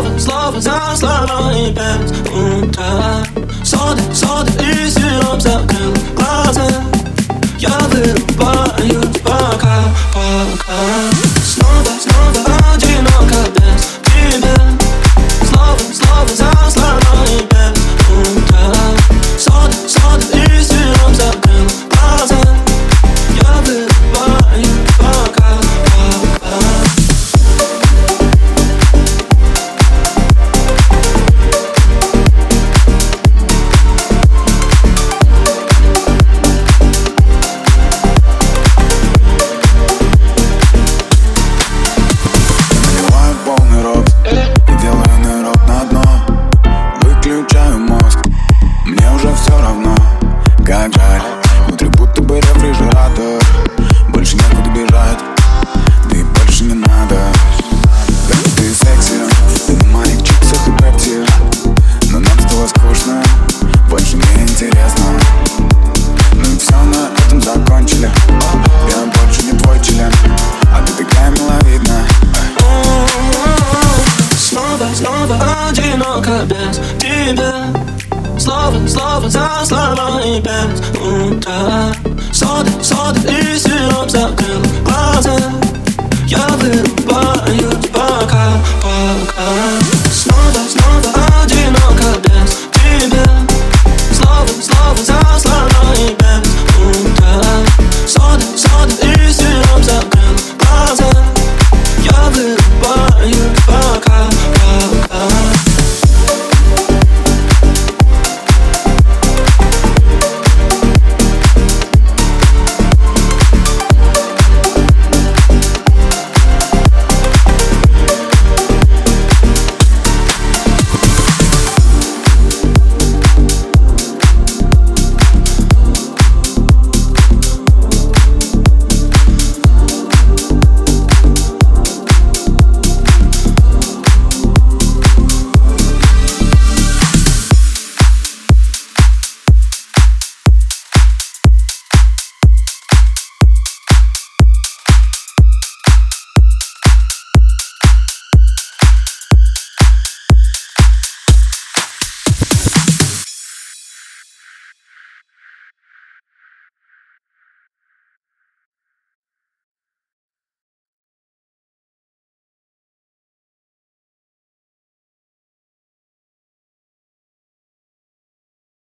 Slaven, slaven zijn slaven in bed. Sody, sody is hier op zijn keel. будто бы рефрижератор. Больше некуда бежать, да и больше не надо. Как ты секси, ты на моих чипсах и пепси Но нам стало скучно, больше не интересно. Ну и все на этом закончили. Я больше не твой член, а ты такая миловидная. Снова, снова одиноко без тебя. Слово, слово за словами без утра. me.